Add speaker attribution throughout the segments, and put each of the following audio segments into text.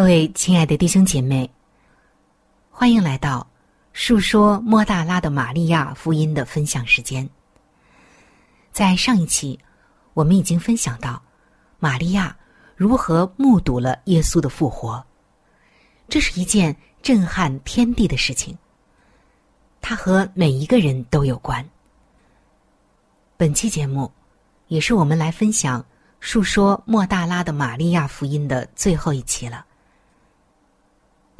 Speaker 1: 各位亲爱的弟兄姐妹。欢迎来到述说莫大拉的玛利亚福音的分享时间。在上一期，我们已经分享到玛利亚如何目睹了耶稣的复活，这是一件震撼天地的事情。它和每一个人都有关。本期节目也是我们来分享述说莫大拉的玛利亚福音的最后一期了。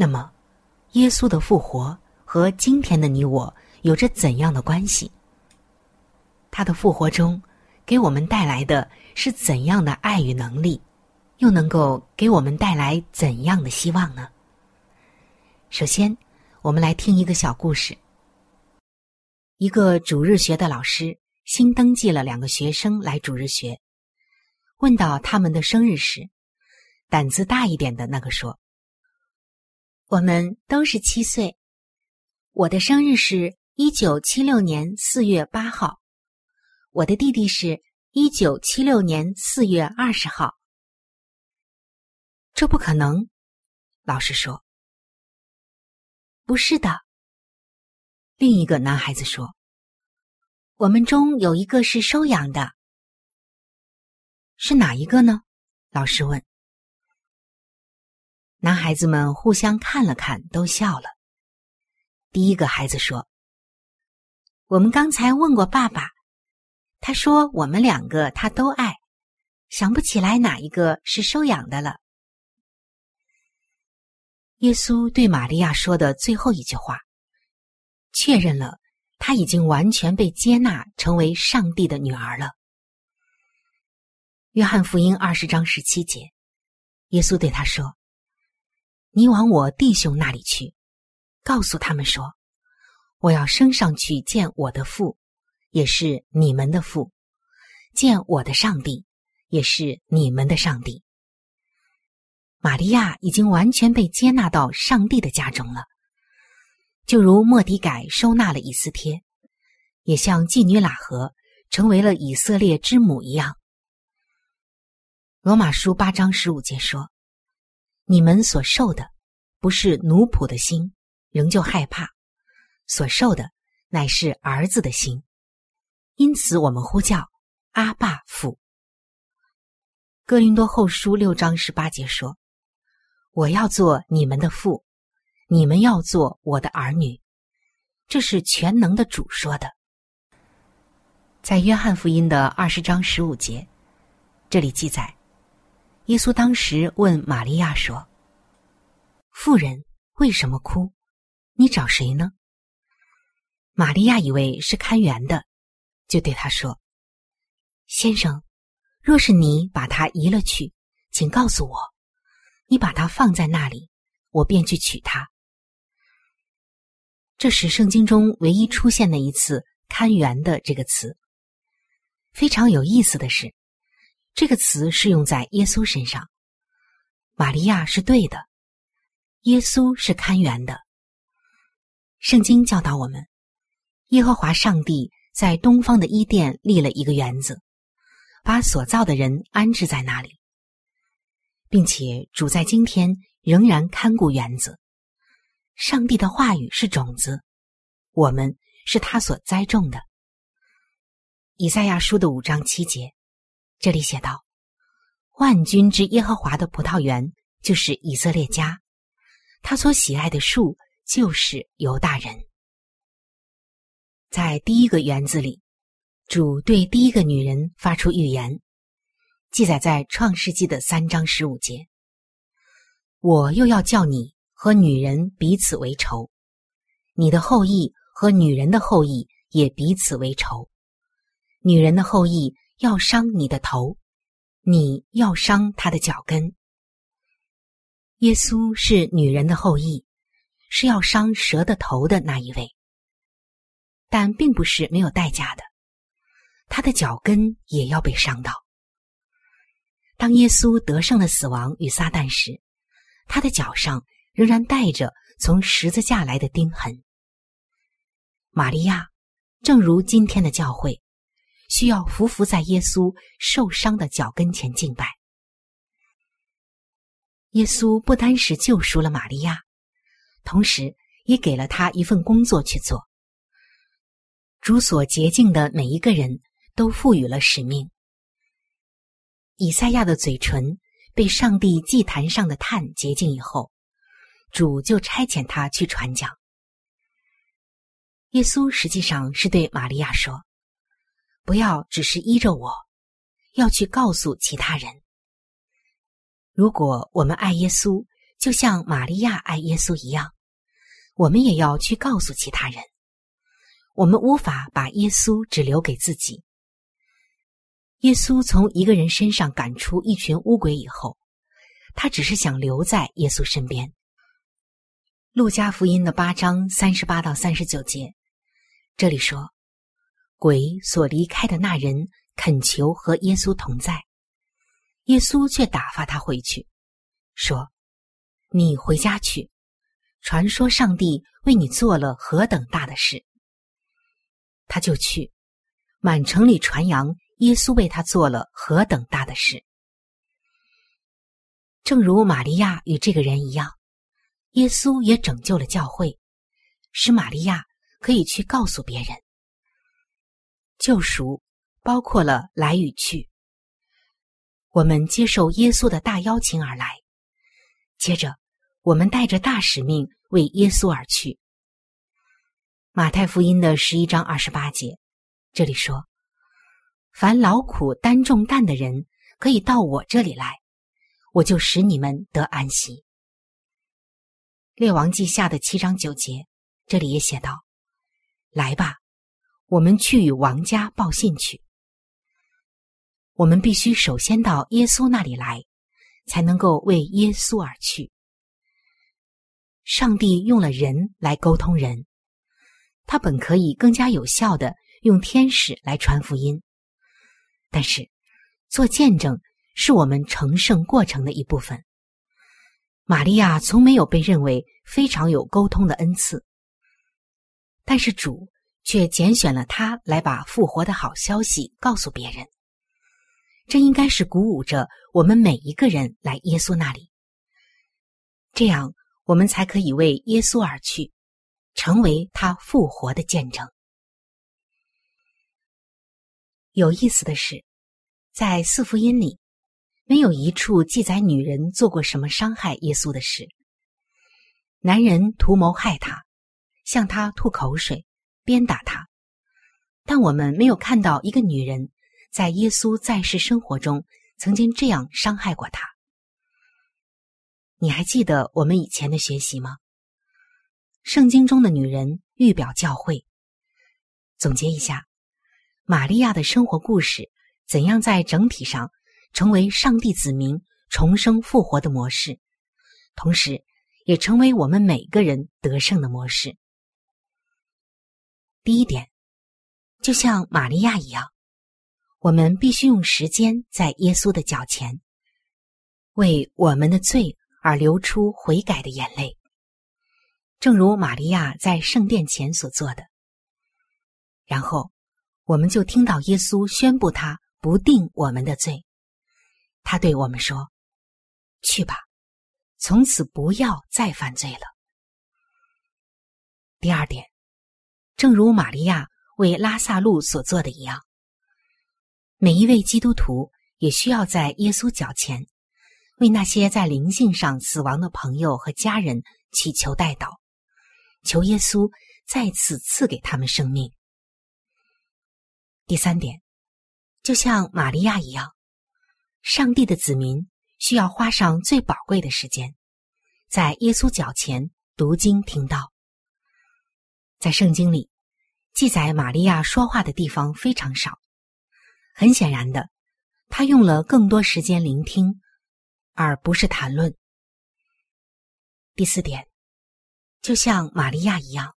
Speaker 1: 那么。耶稣的复活和今天的你我有着怎样的关系？他的复活中给我们带来的是怎样的爱与能力，又能够给我们带来怎样的希望呢？首先，我们来听一个小故事。一个主日学的老师新登记了两个学生来主日学，问到他们的生日时，胆子大一点的那个说。我们都是七岁，我的生日是一九七六年四月八号，我的弟弟是一九七六年四月二十号。这不可能，老师说。不是的，另一个男孩子说。我们中有一个是收养的，是哪一个呢？老师问。男孩子们互相看了看，都笑了。第一个孩子说：“我们刚才问过爸爸，他说我们两个他都爱，想不起来哪一个是收养的了。”耶稣对玛利亚说的最后一句话，确认了她已经完全被接纳成为上帝的女儿了。约翰福音二十章十七节，耶稣对他说：“你往我弟兄那里去，告诉他们说，我要升上去见我的父，也是你们的父；见我的上帝，也是你们的上帝。”玛利亚已经完全被接纳到上帝的家中了，就如莫迪改收纳了以斯帖，也像妓女喇合成为了以色列之母一样。罗马书八章十五节说：“你们所受的，不是奴仆的心，仍旧害怕；所受的，乃是儿子的心。因此，我们呼叫阿爸父。”哥林多后书六章十八节说：“我要做你们的父，你们要做我的儿女。”这是全能的主说的。在约翰福音的二十章十五节，这里记载。耶稣当时问玛利亚说：“妇人，为什么哭？你找谁呢？”玛利亚以为是看园的，就对他说：“先生，若是你把他移了去，请告诉我，你把他放在那里，我便去取他。”这是圣经中唯一出现的一次“看园”的这个词。非常有意思的是。这个词是用在耶稣身上，玛利亚是对的，耶稣是看园的。圣经教导我们，耶和华上帝在东方的伊甸立了一个园子，把所造的人安置在那里，并且主在今天仍然看顾园子。上帝的话语是种子，我们是他所栽种的。以赛亚书的五章七节。这里写道：“万军之耶和华的葡萄园就是以色列家，他所喜爱的树就是犹大人。”在第一个园子里，主对第一个女人发出预言，记载在创世纪的三章十五节：“我又要叫你和女人彼此为仇，你的后裔和女人的后裔也彼此为仇，女人的后裔。”要伤你的头，你要伤他的脚跟。耶稣是女人的后裔，是要伤蛇的头的那一位，但并不是没有代价的，他的脚跟也要被伤到。当耶稣得胜了死亡与撒旦时，他的脚上仍然带着从十字架来的钉痕。玛利亚，正如今天的教会。需要匍匐在耶稣受伤的脚跟前敬拜。耶稣不单是救赎了玛利亚，同时也给了他一份工作去做。主所洁净的每一个人都赋予了使命。以赛亚的嘴唇被上帝祭坛上的炭洁净以后，主就差遣他去传讲。耶稣实际上是对玛利亚说。不要只是依着我，要去告诉其他人。如果我们爱耶稣，就像玛利亚爱耶稣一样，我们也要去告诉其他人。我们无法把耶稣只留给自己。耶稣从一个人身上赶出一群乌鬼以后，他只是想留在耶稣身边。路加福音的八章三十八到三十九节，这里说。鬼所离开的那人恳求和耶稣同在，耶稣却打发他回去，说：“你回家去，传说上帝为你做了何等大的事。”他就去，满城里传扬耶稣为他做了何等大的事。正如玛利亚与这个人一样，耶稣也拯救了教会，使玛利亚可以去告诉别人。救赎包括了来与去。我们接受耶稣的大邀请而来，接着我们带着大使命为耶稣而去。马太福音的十一章二十八节，这里说：“凡劳苦担重担的人，可以到我这里来，我就使你们得安息。”列王记下的七章九节，这里也写道：“来吧，我们去与王家报信去。”我们必须首先到耶稣那里来，才能够为耶稣而去。上帝用了人来沟通人，他本可以更加有效的用天使来传福音，但是做见证是我们成圣过程的一部分。玛利亚从没有被认为非常有沟通的恩赐，但是主却拣选了他来把复活的好消息告诉别人。这应该是鼓舞着我们每一个人来耶稣那里，这样我们才可以为耶稣而去，成为他复活的见证。有意思的是，在四福音里，没有一处记载女人做过什么伤害耶稣的事。男人图谋害他，向他吐口水，鞭打他，但我们没有看到一个女人。在耶稣在世生活中，曾经这样伤害过他。你还记得我们以前的学习吗？圣经中的女人预表教会。总结一下，玛利亚的生活故事怎样在整体上成为上帝子民重生复活的模式，同时也成为我们每个人得胜的模式。第一点，就像玛利亚一样。我们必须用时间在耶稣的脚前，为我们的罪而流出悔改的眼泪，正如玛利亚在圣殿前所做的。然后，我们就听到耶稣宣布他不定我们的罪。他对我们说：“去吧，从此不要再犯罪了。”第二点，正如玛利亚为拉萨路所做的一样。每一位基督徒也需要在耶稣脚前，为那些在灵性上死亡的朋友和家人祈求代祷，求耶稣再次赐给他们生命。第三点，就像玛利亚一样，上帝的子民需要花上最宝贵的时间，在耶稣脚前读经听道。在圣经里，记载玛利亚说话的地方非常少。很显然的，他用了更多时间聆听，而不是谈论。第四点，就像玛利亚一样，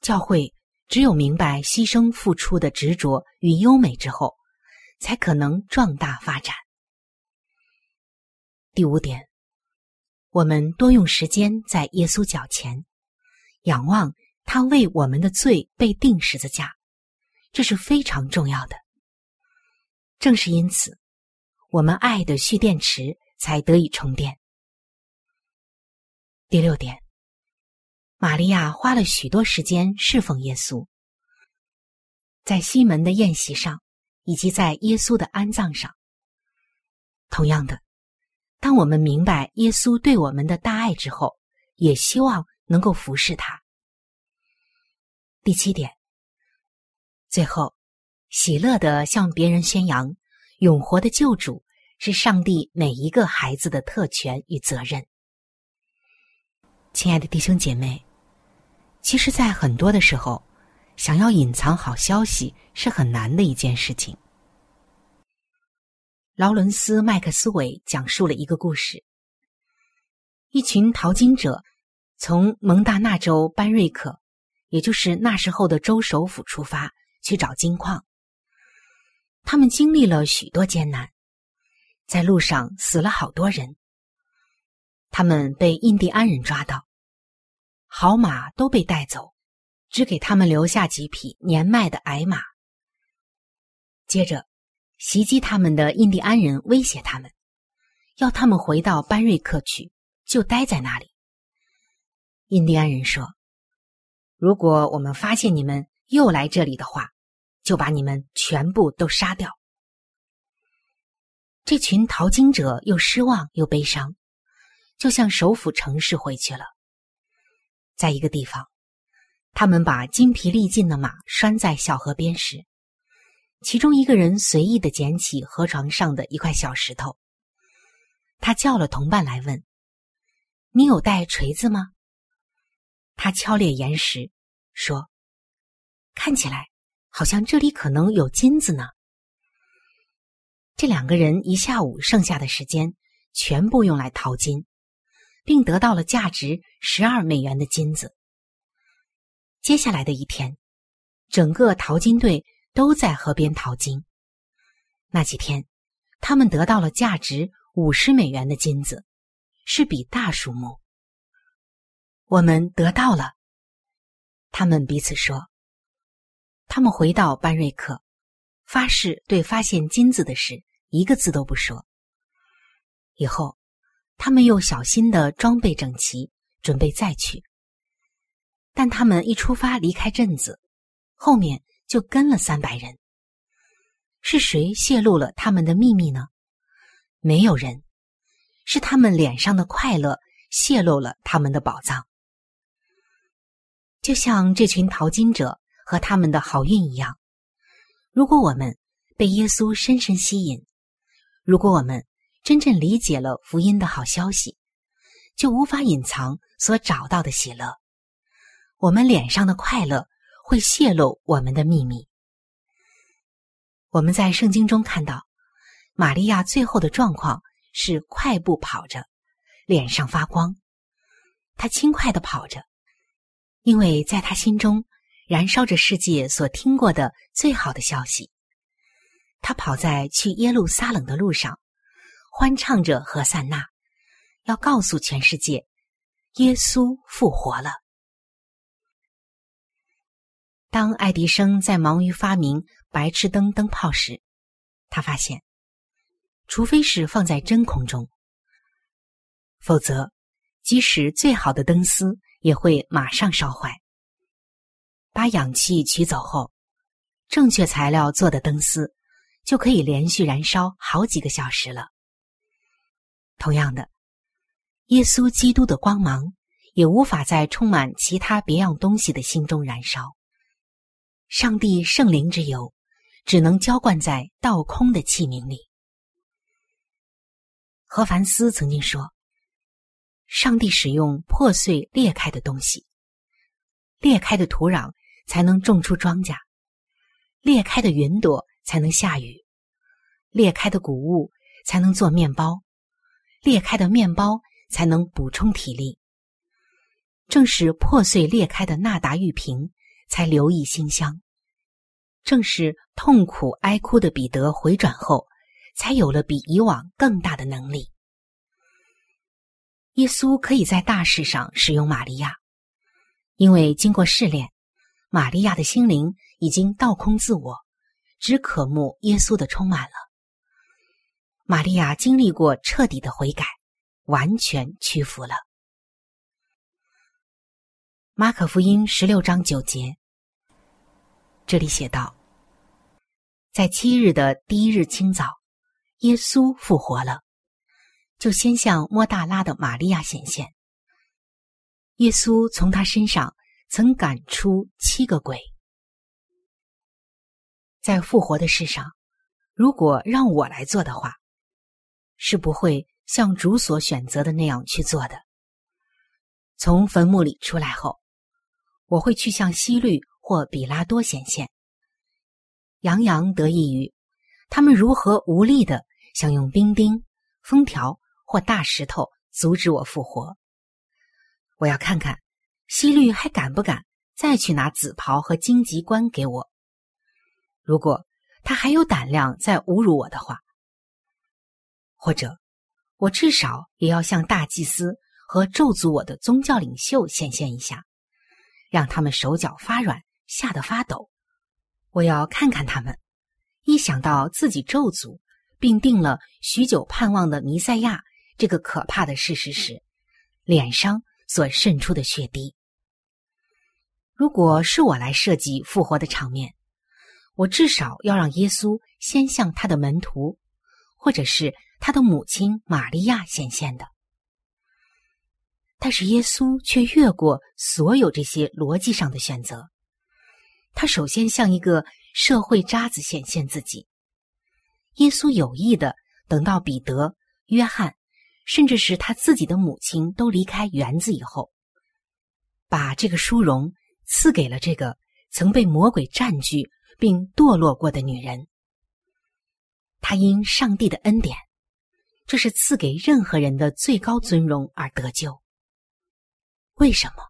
Speaker 1: 教会只有明白牺牲付出的执着与优美之后，才可能壮大发展。第五点，我们多用时间在耶稣脚前，仰望他为我们的罪被钉十字架，这是非常重要的。正是因此，我们爱的蓄电池才得以充电。第六点，玛利亚花了许多时间侍奉耶稣，在西门的宴席上，以及在耶稣的安葬上。同样的，当我们明白耶稣对我们的大爱之后，也希望能够服侍他。第七点，最后。喜乐的向别人宣扬，永活的救主是上帝每一个孩子的特权与责任。亲爱的弟兄姐妹，其实，在很多的时候，想要隐藏好消息是很难的一件事情。劳伦斯·麦克斯韦讲述了一个故事：一群淘金者从蒙大纳州班瑞克，也就是那时候的州首府出发，去找金矿。他们经历了许多艰难，在路上死了好多人。他们被印第安人抓到，好马都被带走，只给他们留下几匹年迈的矮马。接着，袭击他们的印第安人威胁他们，要他们回到班瑞克去，就待在那里。印第安人说：“如果我们发现你们又来这里的话。”就把你们全部都杀掉。这群淘金者又失望又悲伤，就向首府城市回去了。在一个地方，他们把精疲力尽的马拴在小河边时，其中一个人随意的捡起河床上的一块小石头。他叫了同伴来问：“你有带锤子吗？”他敲裂岩石，说：“看起来好像这里可能有金子呢。”这两个人一下午剩下的时间全部用来淘金，并得到了价值十二美元的金子。接下来的一天，整个淘金队都在河边淘金。那几天，他们得到了价值五十美元的金子，是笔大数目。我们得到了，他们彼此说。他们回到班瑞克，发誓对发现金子的事一个字都不说。以后，他们又小心的装备整齐，准备再去。但他们一出发离开镇子，后面就跟了三百人。是谁泄露了他们的秘密呢？没有人，是他们脸上的快乐泄露了他们的宝藏。就像这群淘金者和他们的好运一样，如果我们被耶稣深深吸引，如果我们真正理解了福音的好消息，就无法隐藏所找到的喜乐。我们脸上的快乐会泄露我们的秘密。我们在圣经中看到，玛利亚最后的状况是快步跑着，脸上发光。她轻快的跑着，因为在他心中燃烧着世界所听过的最好的消息。他跑在去耶路撒冷的路上，欢唱着和散那，要告诉全世界，耶稣复活了。当爱迪生在忙于发明白炽灯灯泡时，他发现，除非是放在真空中，否则，即使最好的灯丝也会马上烧坏。把氧气取走后，正确材料做的灯丝就可以连续燃烧好几个小时了。同样的，耶稣基督的光芒也无法在充满其他别样东西的心中燃烧。上帝圣灵之油，只能浇灌在倒空的器皿里。何凡斯曾经说：“上帝使用破碎裂开的东西，裂开的土壤才能种出庄稼，裂开的云朵才能下雨，裂开的谷物才能做面包，裂开的面包才能补充体力。正是破碎裂开的纳达玉瓶。”才留意馨香，正是痛苦哀哭的彼得回转后，才有了比以往更大的能力。耶稣可以在大事上使用玛利亚，因为经过试炼，玛利亚的心灵已经倒空自我，只渴慕耶稣的充满了。玛利亚经历过彻底的悔改，完全屈服了。马可福音十六章九节。这里写道：“在七日的第一日清早，耶稣复活了，就先向莫大拉的玛利亚显现。耶稣从他身上曾赶出七个鬼。在复活的事上，如果让我来做的话，是不会像主所选择的那样去做的。从坟墓里出来后，我会去向希律。”或比拉多显现，洋洋得意于他们如何无力的想用冰钉、封条或大石头阻止我复活。我要看看西律还敢不敢再去拿紫袍和荆棘冠给我。如果他还有胆量再侮辱我的话，或者我至少也要向大祭司和咒诅我的宗教领袖显现一下，让他们手脚发软。吓得发抖，我要看看他们。一想到自己咒诅并定了许久盼望的弥赛亚这个可怕的事实时，脸上所渗出的血滴。如果是我来设计复活的场面，我至少要让耶稣先向他的门徒，或者是他的母亲玛利亚显现的。但是耶稣却越过所有这些逻辑上的选择。他首先向一个社会渣子显现自己。耶稣有意的等到彼得、约翰，甚至是他自己的母亲都离开园子以后，把这个殊荣赐给了这个曾被魔鬼占据并堕落过的女人。他因上帝的恩典，这是赐给任何人的最高尊荣而得救。为什么？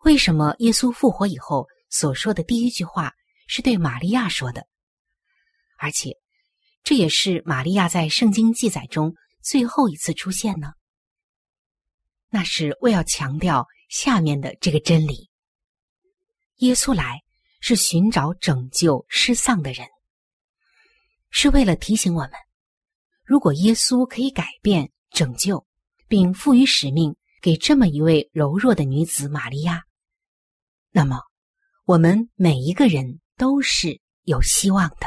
Speaker 1: 为什么耶稣复活以后所说的第一句话是对玛利亚说的？而且，这也是玛利亚在圣经记载中最后一次出现呢？那是为要强调下面的这个真理：耶稣来是寻找拯救失丧的人，是为了提醒我们，如果耶稣可以改变、拯救，并赋予使命。给这么一位柔弱的女子玛利亚，那么我们每一个人都是有希望的。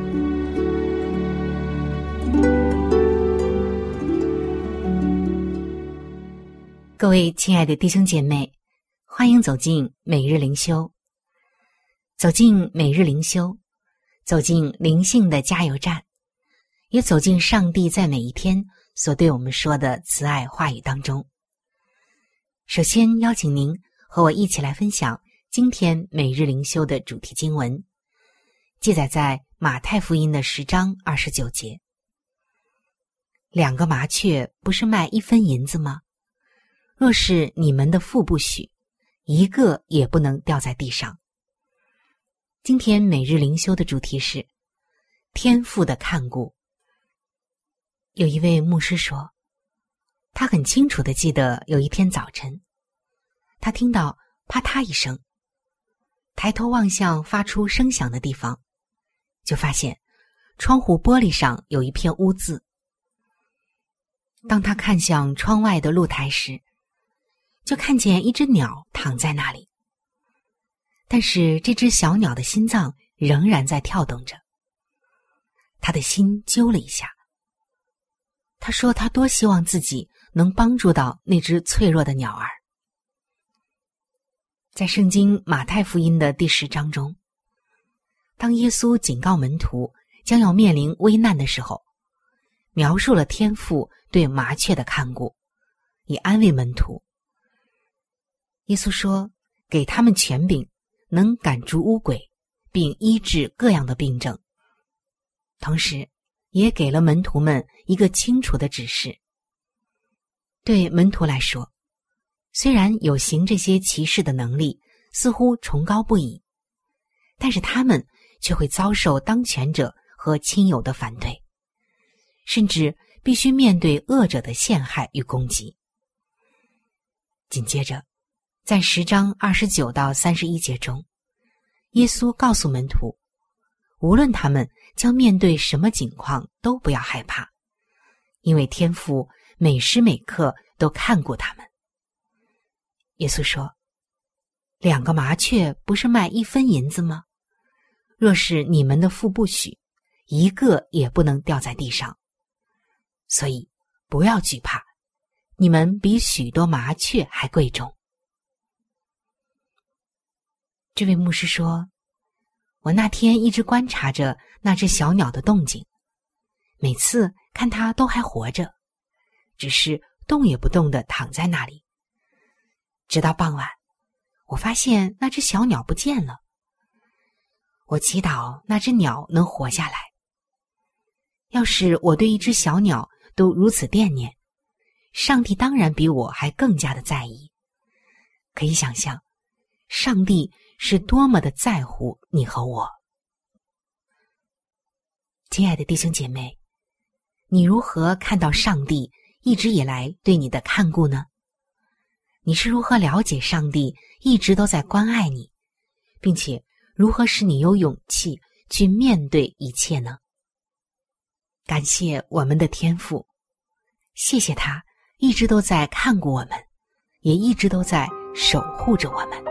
Speaker 1: 各位亲爱的弟兄姐妹，欢迎走进每日灵修。走进每日灵修，走进灵性的加油站。也走进上帝在每一天所对我们说的慈爱话语当中。首先邀请您和我一起来分享今天每日灵修的主题经文，记载在马太福音的十章二十九节。两个麻雀不是卖一分银子吗？若是你们的父不许，一个也不能掉在地上。今天每日灵修的主题是天赋的看顾。有一位牧师说，他很清楚的记得有一天早晨，他听到啪嗒一声，抬头望向发出声响的地方，就发现窗户玻璃上有一片污渍。当他看向窗外的露台时，就看见一只鸟躺在那里，但是这只小鸟的心脏仍然在跳动着。他的心揪了一下。他说：“他多希望自己能帮助到那只脆弱的鸟儿。”在圣经马太福音的第十章中，当耶稣警告门徒将要面临危难的时候，描述了天父对麻雀的看顾，以安慰门徒。耶稣说：“给他们权柄，能赶逐污鬼，并医治各样的病症。”同时。也给了门徒们一个清楚的指示。对门徒来说，虽然有行这些奇事的能力，似乎崇高不已，但是他们却会遭受当权者和亲友的反对，甚至必须面对恶者的陷害与攻击。紧接着，在十章二十九到三十一节中，耶稣告诉门徒。无论他们将面对什么境况，都不要害怕，因为天父每时每刻都看过他们。耶稣说：“两个麻雀不是卖一分银子吗？若是你们的父不许，一个也不能掉在地上。所以不要惧怕，你们比许多麻雀还贵重。”这位牧师说。我那天一直观察着那只小鸟的动静，每次看它都还活着，只是动也不动的躺在那里。直到傍晚，我发现那只小鸟不见了。我祈祷那只鸟能活下来。要是我对一只小鸟都如此惦念，上帝当然比我还更加的在意。可以想象，上帝是多么的在乎你和我。亲爱的弟兄姐妹，你如何看到上帝一直以来对你的看顾呢？你是如何了解上帝一直都在关爱你，并且如何使你有勇气去面对一切呢？感谢我们的天赋，谢谢他一直都在看顾我们，也一直都在守护着我们。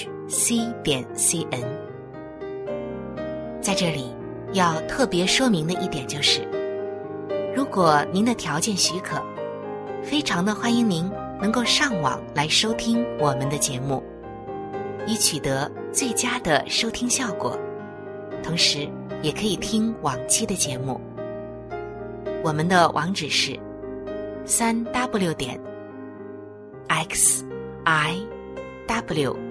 Speaker 1: c 点 c n。在这里，要特别说明的一点就是，如果您的条件许可，非常的欢迎您能够上网来收听我们的节目，以取得最佳的收听效果。同时，也可以听往期的节目。我们的网址是三 w 点 x i w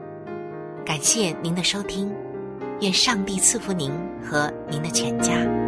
Speaker 1: 感谢您的收听。愿上帝赐福您和您的全家。